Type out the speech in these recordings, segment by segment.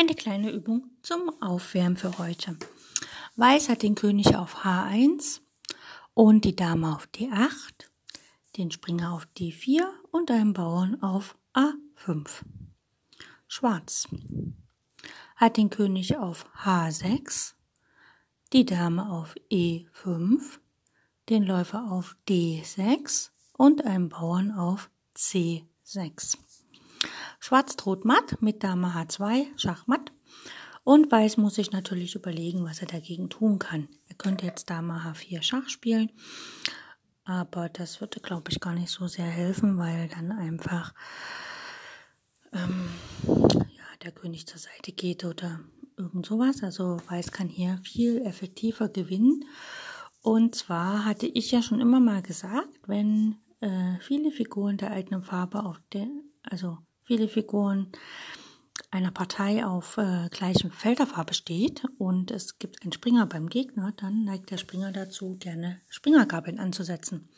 Eine kleine Übung zum Aufwärmen für heute. Weiß hat den König auf H1 und die Dame auf D8, den Springer auf D4 und einen Bauern auf A5. Schwarz hat den König auf H6, die Dame auf E5, den Läufer auf D6 und einen Bauern auf C6. Schwarz droht matt mit Dame H2, Schachmatt. Und Weiß muss sich natürlich überlegen, was er dagegen tun kann. Er könnte jetzt Dame H4 Schach spielen, aber das würde, glaube ich, gar nicht so sehr helfen, weil dann einfach ähm, ja, der König zur Seite geht oder irgend sowas. Also Weiß kann hier viel effektiver gewinnen. Und zwar hatte ich ja schon immer mal gesagt, wenn äh, viele Figuren der eigenen Farbe auf der, also viele Figuren einer Partei auf äh, gleichem Felderfarbe steht und es gibt einen Springer beim Gegner, dann neigt der Springer dazu, gerne Springergabeln anzusetzen.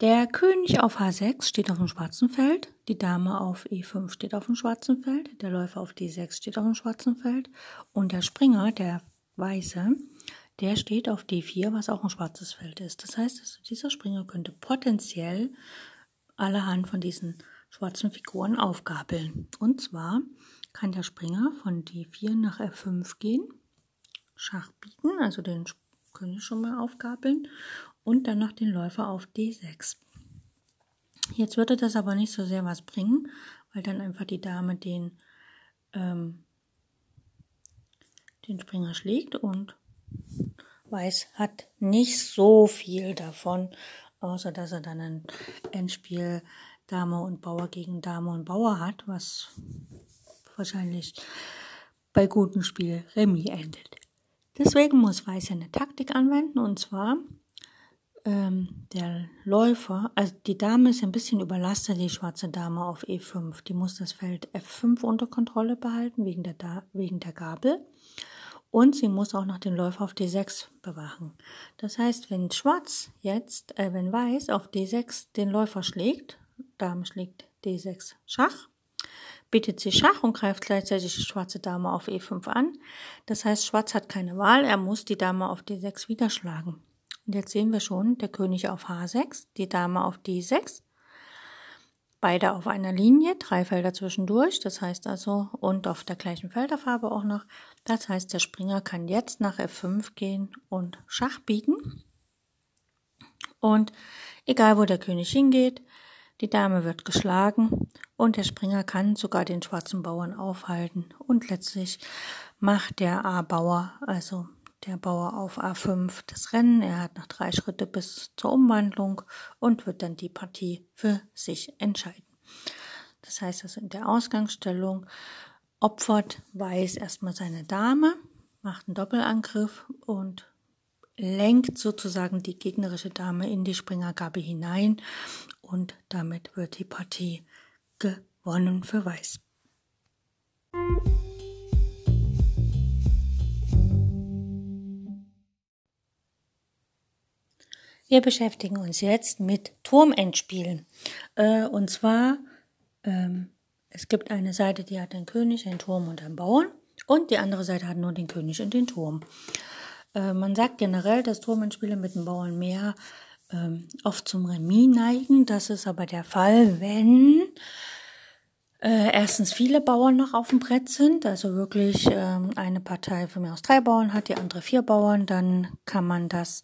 Der König auf H6 steht auf dem schwarzen Feld, die Dame auf E5 steht auf dem schwarzen Feld, der Läufer auf D6 steht auf dem schwarzen Feld und der Springer, der Weiße, der steht auf D4, was auch ein schwarzes Feld ist. Das heißt, dieser Springer könnte potenziell allerhand von diesen schwarzen Figuren aufgabeln. Und zwar kann der Springer von D4 nach F5 gehen, Schach bieten, also den König schon mal aufgabeln und dann noch den Läufer auf D6. Jetzt würde das aber nicht so sehr was bringen, weil dann einfach die Dame den, ähm, den Springer schlägt und Weiß hat nicht so viel davon, außer dass er dann ein Endspiel Dame und Bauer gegen Dame und Bauer hat, was wahrscheinlich bei gutem Spiel Remis endet. Deswegen muss Weiß eine Taktik anwenden und zwar ähm, der Läufer, also die Dame ist ein bisschen überlastet, die schwarze Dame auf E5. Die muss das Feld F5 unter Kontrolle behalten wegen der, wegen der Gabel. Und sie muss auch noch den Läufer auf D6 bewachen. Das heißt, wenn Schwarz jetzt, äh, wenn Weiß auf D6 den Läufer schlägt, Dame schlägt D6 Schach, bittet sie Schach und greift gleichzeitig die schwarze Dame auf E5 an. Das heißt, Schwarz hat keine Wahl, er muss die Dame auf D6 wieder schlagen. Und jetzt sehen wir schon, der König auf H6, die Dame auf D6, beide auf einer Linie, drei Felder zwischendurch, das heißt also, und auf der gleichen Felderfarbe auch noch. Das heißt, der Springer kann jetzt nach F5 gehen und Schach bieten. Und egal wo der König hingeht, die Dame wird geschlagen und der Springer kann sogar den schwarzen Bauern aufhalten und letztlich macht der A-Bauer, also der Bauer auf A5 das Rennen. Er hat noch drei Schritte bis zur Umwandlung und wird dann die Partie für sich entscheiden. Das heißt also in der Ausgangsstellung opfert Weiß erstmal seine Dame, macht einen Doppelangriff und lenkt sozusagen die gegnerische Dame in die Springergabe hinein und damit wird die Partie gewonnen für Weiß. Wir beschäftigen uns jetzt mit Turmentspielen. Äh, und zwar, ähm, es gibt eine Seite, die hat den König, einen Turm und einen Bauern. Und die andere Seite hat nur den König und den Turm. Äh, man sagt generell, dass Turmentspiele mit dem Bauern mehr ähm, oft zum Remis neigen. Das ist aber der Fall, wenn äh, erstens viele Bauern noch auf dem Brett sind, also wirklich ähm, eine Partei von mir aus drei Bauern hat, die andere vier Bauern, dann kann man das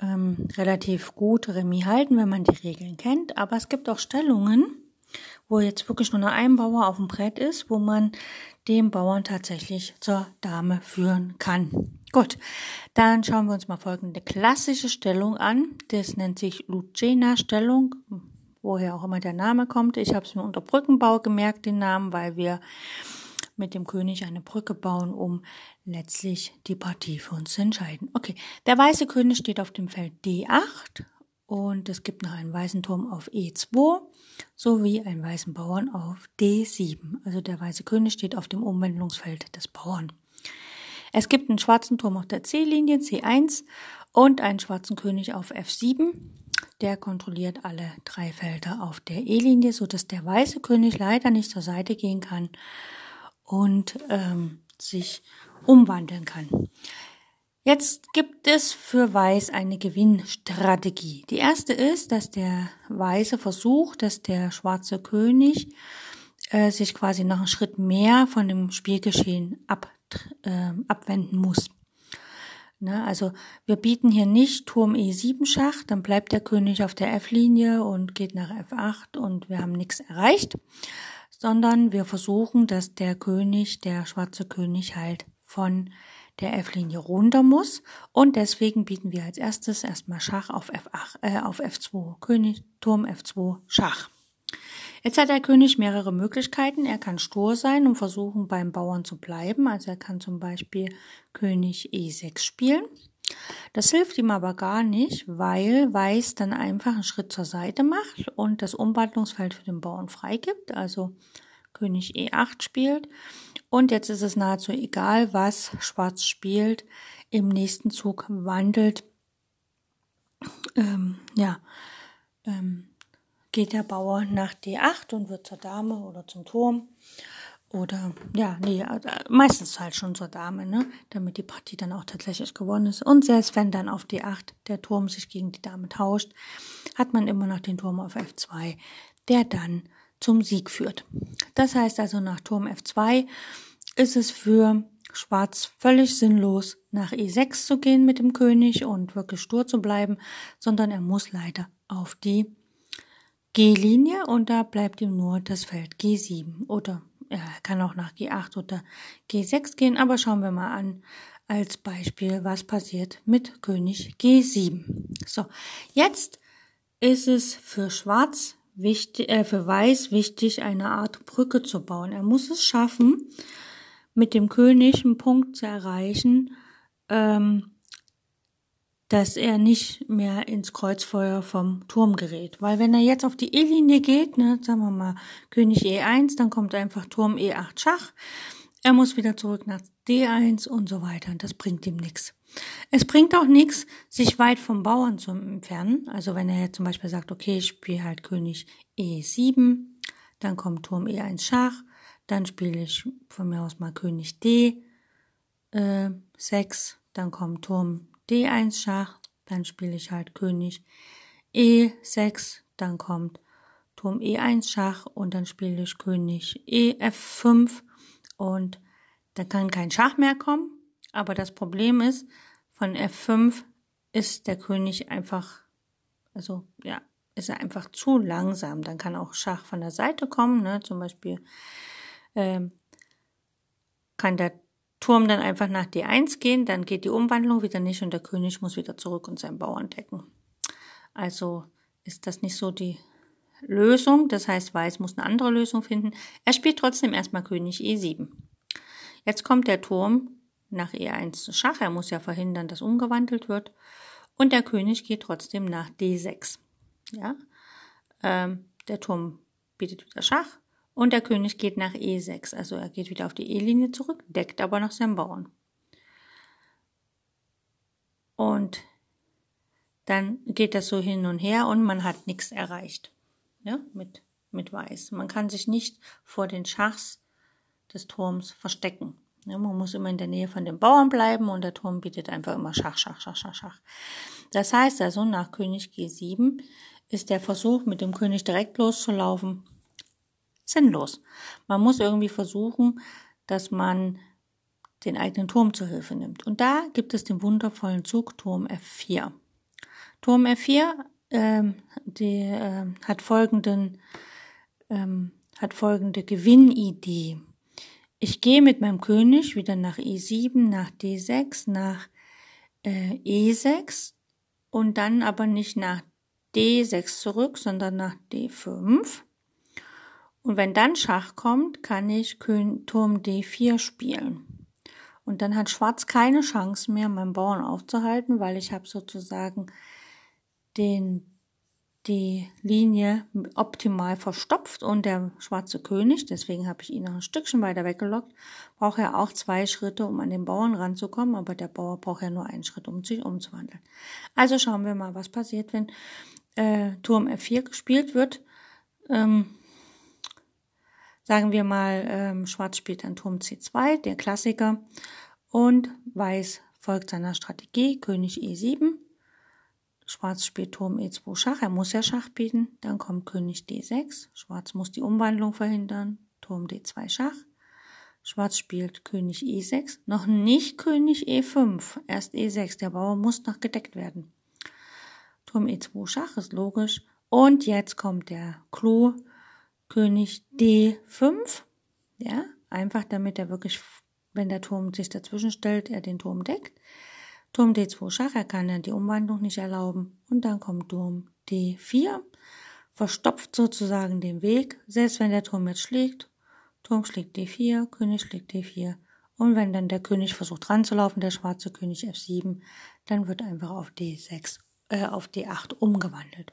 ähm, relativ gut Remis halten, wenn man die Regeln kennt. Aber es gibt auch Stellungen, wo jetzt wirklich nur noch ein Bauer auf dem Brett ist, wo man den Bauern tatsächlich zur Dame führen kann. Gut, dann schauen wir uns mal folgende klassische Stellung an. Das nennt sich Lucena-Stellung. woher auch immer der Name kommt. Ich habe es mir unter Brückenbau gemerkt, den Namen, weil wir mit dem König eine Brücke bauen, um letztlich die Partie für uns zu entscheiden. Okay, der weiße König steht auf dem Feld D8 und es gibt noch einen weißen Turm auf E2 sowie einen weißen Bauern auf D7. Also der weiße König steht auf dem Umwandlungsfeld des Bauern. Es gibt einen schwarzen Turm auf der C-Linie C1 und einen schwarzen König auf F7. Der kontrolliert alle drei Felder auf der E-Linie, so dass der weiße König leider nicht zur Seite gehen kann und ähm, sich umwandeln kann. Jetzt gibt es für Weiß eine Gewinnstrategie. Die erste ist, dass der Weiße versucht, dass der schwarze König äh, sich quasi noch einen Schritt mehr von dem Spielgeschehen ab, äh, abwenden muss. Ne, also wir bieten hier nicht Turm E7 Schach, dann bleibt der König auf der F-Linie und geht nach F8 und wir haben nichts erreicht, sondern wir versuchen, dass der König, der schwarze König halt von der F-Linie runter muss und deswegen bieten wir als erstes erstmal Schach auf F8, äh, auf F2, König, Turm F2, Schach. Jetzt hat der König mehrere Möglichkeiten. Er kann stur sein und versuchen, beim Bauern zu bleiben. Also er kann zum Beispiel König E6 spielen. Das hilft ihm aber gar nicht, weil Weiß dann einfach einen Schritt zur Seite macht und das Umwandlungsfeld für den Bauern freigibt. Also König E8 spielt. Und jetzt ist es nahezu egal, was Schwarz spielt. Im nächsten Zug wandelt, ähm, ja, ähm, geht der Bauer nach D8 und wird zur Dame oder zum Turm. Oder, ja, nee, äh, meistens halt schon zur Dame, ne? Damit die Partie dann auch tatsächlich gewonnen ist. Und selbst wenn dann auf D8 der Turm sich gegen die Dame tauscht, hat man immer noch den Turm auf F2, der dann zum Sieg führt. Das heißt also, nach Turm F2 ist es für Schwarz völlig sinnlos, nach E6 zu gehen mit dem König und wirklich stur zu bleiben, sondern er muss leider auf die G-Linie und da bleibt ihm nur das Feld G7 oder er kann auch nach G8 oder G6 gehen, aber schauen wir mal an als Beispiel, was passiert mit König G7. So, jetzt ist es für Schwarz wichtig, äh, für Weiß wichtig, eine Art Brücke zu bauen. Er muss es schaffen, mit dem König einen Punkt zu erreichen, ähm, dass er nicht mehr ins Kreuzfeuer vom Turm gerät. Weil wenn er jetzt auf die E-Linie geht, ne, sagen wir mal König E1, dann kommt einfach Turm E8 Schach. Er muss wieder zurück nach D1 und so weiter. Das bringt ihm nichts. Es bringt auch nichts, sich weit vom Bauern zu entfernen. Also wenn er jetzt zum Beispiel sagt, okay, ich spiele halt König E7, dann kommt Turm E1 Schach, dann spiele ich von mir aus mal König D6, äh, dann kommt Turm D1 Schach, dann spiele ich halt König E6, dann kommt Turm E1 Schach und dann spiele ich König EF5 und da kann kein Schach mehr kommen. Aber das Problem ist, von F5 ist der König einfach, also ja, ist er einfach zu langsam. Dann kann auch Schach von der Seite kommen, ne? zum Beispiel ähm, kann der Turm dann einfach nach D1 gehen, dann geht die Umwandlung wieder nicht und der König muss wieder zurück und seinen Bauern decken. Also ist das nicht so die Lösung. Das heißt, Weiß muss eine andere Lösung finden. Er spielt trotzdem erstmal König E7. Jetzt kommt der Turm nach E1 zu Schach. Er muss ja verhindern, dass umgewandelt wird. Und der König geht trotzdem nach D6. Ja, ähm, der Turm bietet wieder Schach. Und der König geht nach E6, also er geht wieder auf die E-Linie zurück, deckt aber noch seinen Bauern. Und dann geht das so hin und her und man hat nichts erreicht. Ja, mit, mit Weiß. Man kann sich nicht vor den Schachs des Turms verstecken. Ja, man muss immer in der Nähe von den Bauern bleiben und der Turm bietet einfach immer Schach, Schach, Schach, Schach, Schach. Das heißt also, nach König G7 ist der Versuch, mit dem König direkt loszulaufen, sinnlos. Man muss irgendwie versuchen, dass man den eigenen Turm zur Hilfe nimmt. Und da gibt es den wundervollen Zug Turm F4. Turm F4 ähm, die, äh, hat folgenden ähm, hat folgende Gewinnidee. Ich gehe mit meinem König wieder nach E7, nach D6, nach äh, E6 und dann aber nicht nach D6 zurück, sondern nach D5. Und wenn dann Schach kommt, kann ich Turm D4 spielen. Und dann hat Schwarz keine Chance mehr, meinen Bauern aufzuhalten, weil ich habe sozusagen den, die Linie optimal verstopft und der schwarze König, deswegen habe ich ihn noch ein Stückchen weiter weggelockt, braucht er auch zwei Schritte, um an den Bauern ranzukommen, aber der Bauer braucht ja nur einen Schritt, um sich umzuwandeln. Also schauen wir mal, was passiert, wenn äh, Turm F4 gespielt wird. Ähm, sagen wir mal, ähm, Schwarz spielt dann Turm C2, der Klassiker, und Weiß folgt seiner Strategie, König E7. Schwarz spielt Turm E2 Schach, er muss ja Schach bieten, dann kommt König D6, Schwarz muss die Umwandlung verhindern, Turm D2 Schach. Schwarz spielt König E6, noch nicht König E5, erst E6, der Bauer muss noch gedeckt werden. Turm E2 Schach ist logisch. Und jetzt kommt der Clou, König D5. Ja, einfach damit er wirklich, wenn der Turm sich dazwischen stellt, er den Turm deckt. Turm D2 Schach, er kann ja die Umwandlung nicht erlauben. Und dann kommt Turm D4, verstopft sozusagen den Weg, selbst wenn der Turm jetzt schlägt. Turm schlägt D4, König schlägt D4. Und wenn dann der König versucht ranzulaufen, der schwarze König F7, dann wird einfach auf D6, äh, auf D8 umgewandelt.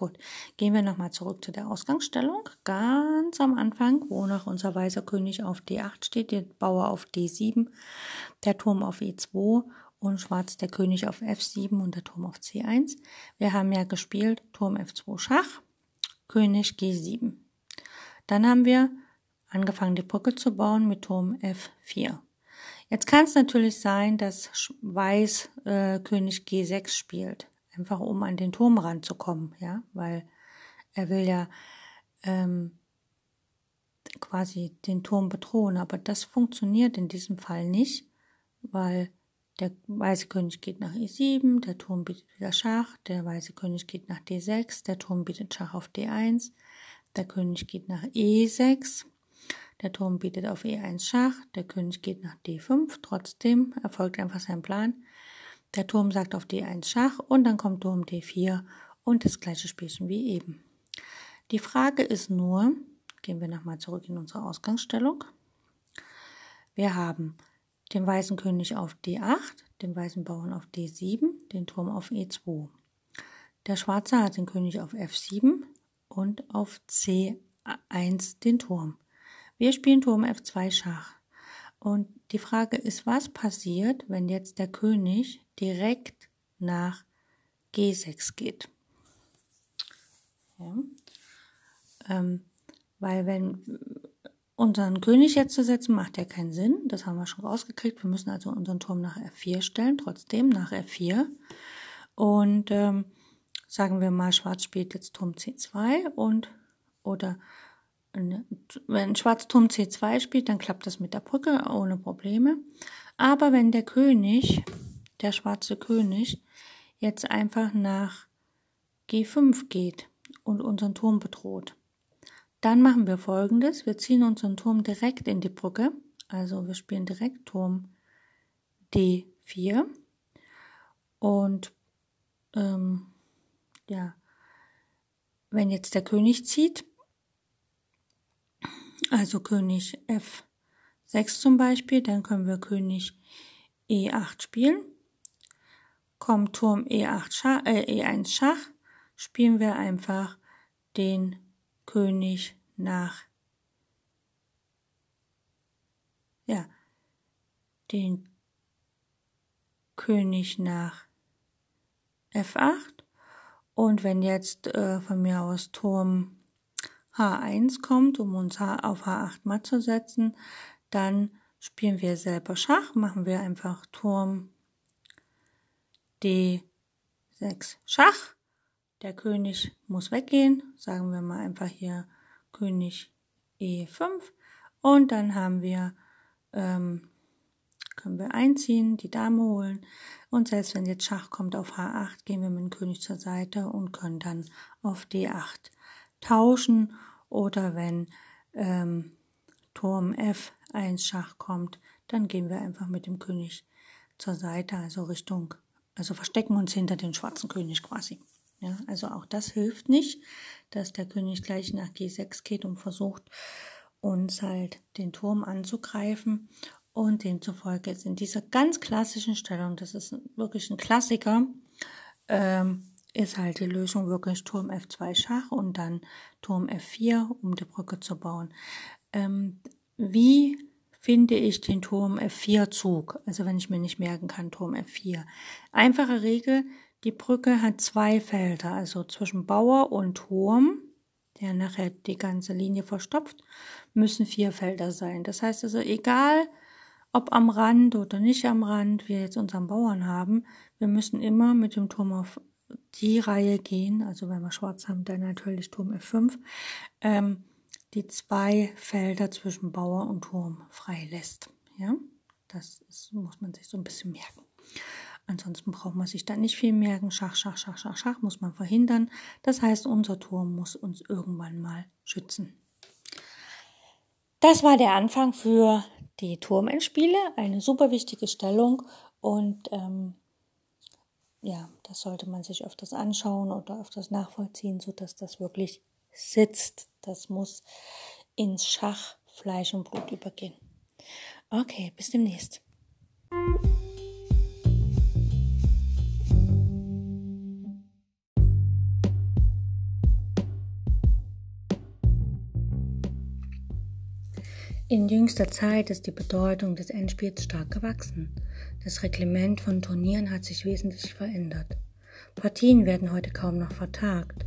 Gut, gehen wir nochmal zurück zu der Ausgangsstellung. Ganz am Anfang, wo noch unser weißer König auf D8 steht, der Bauer auf D7, der Turm auf E2 und schwarz der König auf F7 und der Turm auf C1. Wir haben ja gespielt Turm F2 Schach, König G7. Dann haben wir angefangen, die Brücke zu bauen mit Turm F4. Jetzt kann es natürlich sein, dass Weiß äh, König G6 spielt einfach um an den Turm ranzukommen, ja, weil er will ja ähm, quasi den Turm bedrohen, aber das funktioniert in diesem Fall nicht, weil der weiße König geht nach E7, der Turm bietet wieder Schach, der weiße König geht nach D6, der Turm bietet Schach auf D1, der König geht nach E6, der Turm bietet auf E1 Schach, der König geht nach D5, trotzdem erfolgt einfach sein Plan. Der Turm sagt auf D1 Schach und dann kommt Turm D4 und das gleiche Spielchen wie eben. Die Frage ist nur, gehen wir nochmal zurück in unsere Ausgangsstellung. Wir haben den weißen König auf D8, den weißen Bauern auf D7, den Turm auf E2. Der schwarze hat den König auf F7 und auf C1 den Turm. Wir spielen Turm F2 Schach. Und die Frage ist, was passiert, wenn jetzt der König direkt nach G6 geht. Ja. Ähm, weil wenn unseren König jetzt zu setzen, macht ja keinen Sinn. Das haben wir schon rausgekriegt. Wir müssen also unseren Turm nach F4 stellen, trotzdem nach F4. Und ähm, sagen wir mal, Schwarz spielt jetzt Turm C2 und oder wenn Schwarz Turm C2 spielt, dann klappt das mit der Brücke ohne Probleme. Aber wenn der König der schwarze König jetzt einfach nach G5 geht und unseren Turm bedroht. Dann machen wir folgendes. Wir ziehen unseren Turm direkt in die Brücke. Also wir spielen direkt Turm D4. Und ähm, ja, wenn jetzt der König zieht, also König F6 zum Beispiel, dann können wir König E8 spielen kommt Turm E8 Schach, äh, E1 Schach, spielen wir einfach den König nach. Ja, den König nach F8 und wenn jetzt äh, von mir aus Turm H1 kommt, um uns auf H8 matt zu setzen, dann spielen wir selber Schach, machen wir einfach Turm D6 Schach. Der König muss weggehen. Sagen wir mal einfach hier König E5. Und dann haben wir, ähm, können wir einziehen, die Dame holen. Und selbst wenn jetzt Schach kommt auf H8, gehen wir mit dem König zur Seite und können dann auf D8 tauschen. Oder wenn ähm, Turm F1 Schach kommt, dann gehen wir einfach mit dem König zur Seite, also Richtung also verstecken uns hinter den schwarzen König quasi. Ja, also auch das hilft nicht, dass der König gleich nach G6 geht und versucht, uns halt den Turm anzugreifen. Und demzufolge ist in dieser ganz klassischen Stellung, das ist wirklich ein Klassiker, ähm, ist halt die Lösung wirklich Turm F2 Schach und dann Turm F4, um die Brücke zu bauen. Ähm, wie finde ich den Turm F4 Zug? Also wenn ich mir nicht merken kann, Turm F4. Einfache Regel, die Brücke hat zwei Felder, also zwischen Bauer und Turm, der nachher die ganze Linie verstopft, müssen vier Felder sein. Das heißt also, egal ob am Rand oder nicht am Rand wir jetzt unseren Bauern haben, wir müssen immer mit dem Turm auf die Reihe gehen, also wenn wir schwarz haben, dann natürlich Turm F5, ähm, die zwei Felder zwischen Bauer und Turm frei lässt. Ja, das ist, muss man sich so ein bisschen merken. Ansonsten braucht man sich da nicht viel merken. Schach, Schach, Schach, Schach, Schach muss man verhindern. Das heißt, unser Turm muss uns irgendwann mal schützen. Das war der Anfang für die Turmendspiele. Eine super wichtige Stellung und ähm, ja, das sollte man sich öfters anschauen oder öfters nachvollziehen, sodass das wirklich sitzt. Das muss ins Schach, Fleisch und Blut übergehen. Okay, bis demnächst. In jüngster Zeit ist die Bedeutung des Endspiels stark gewachsen. Das Reglement von Turnieren hat sich wesentlich verändert. Partien werden heute kaum noch vertagt.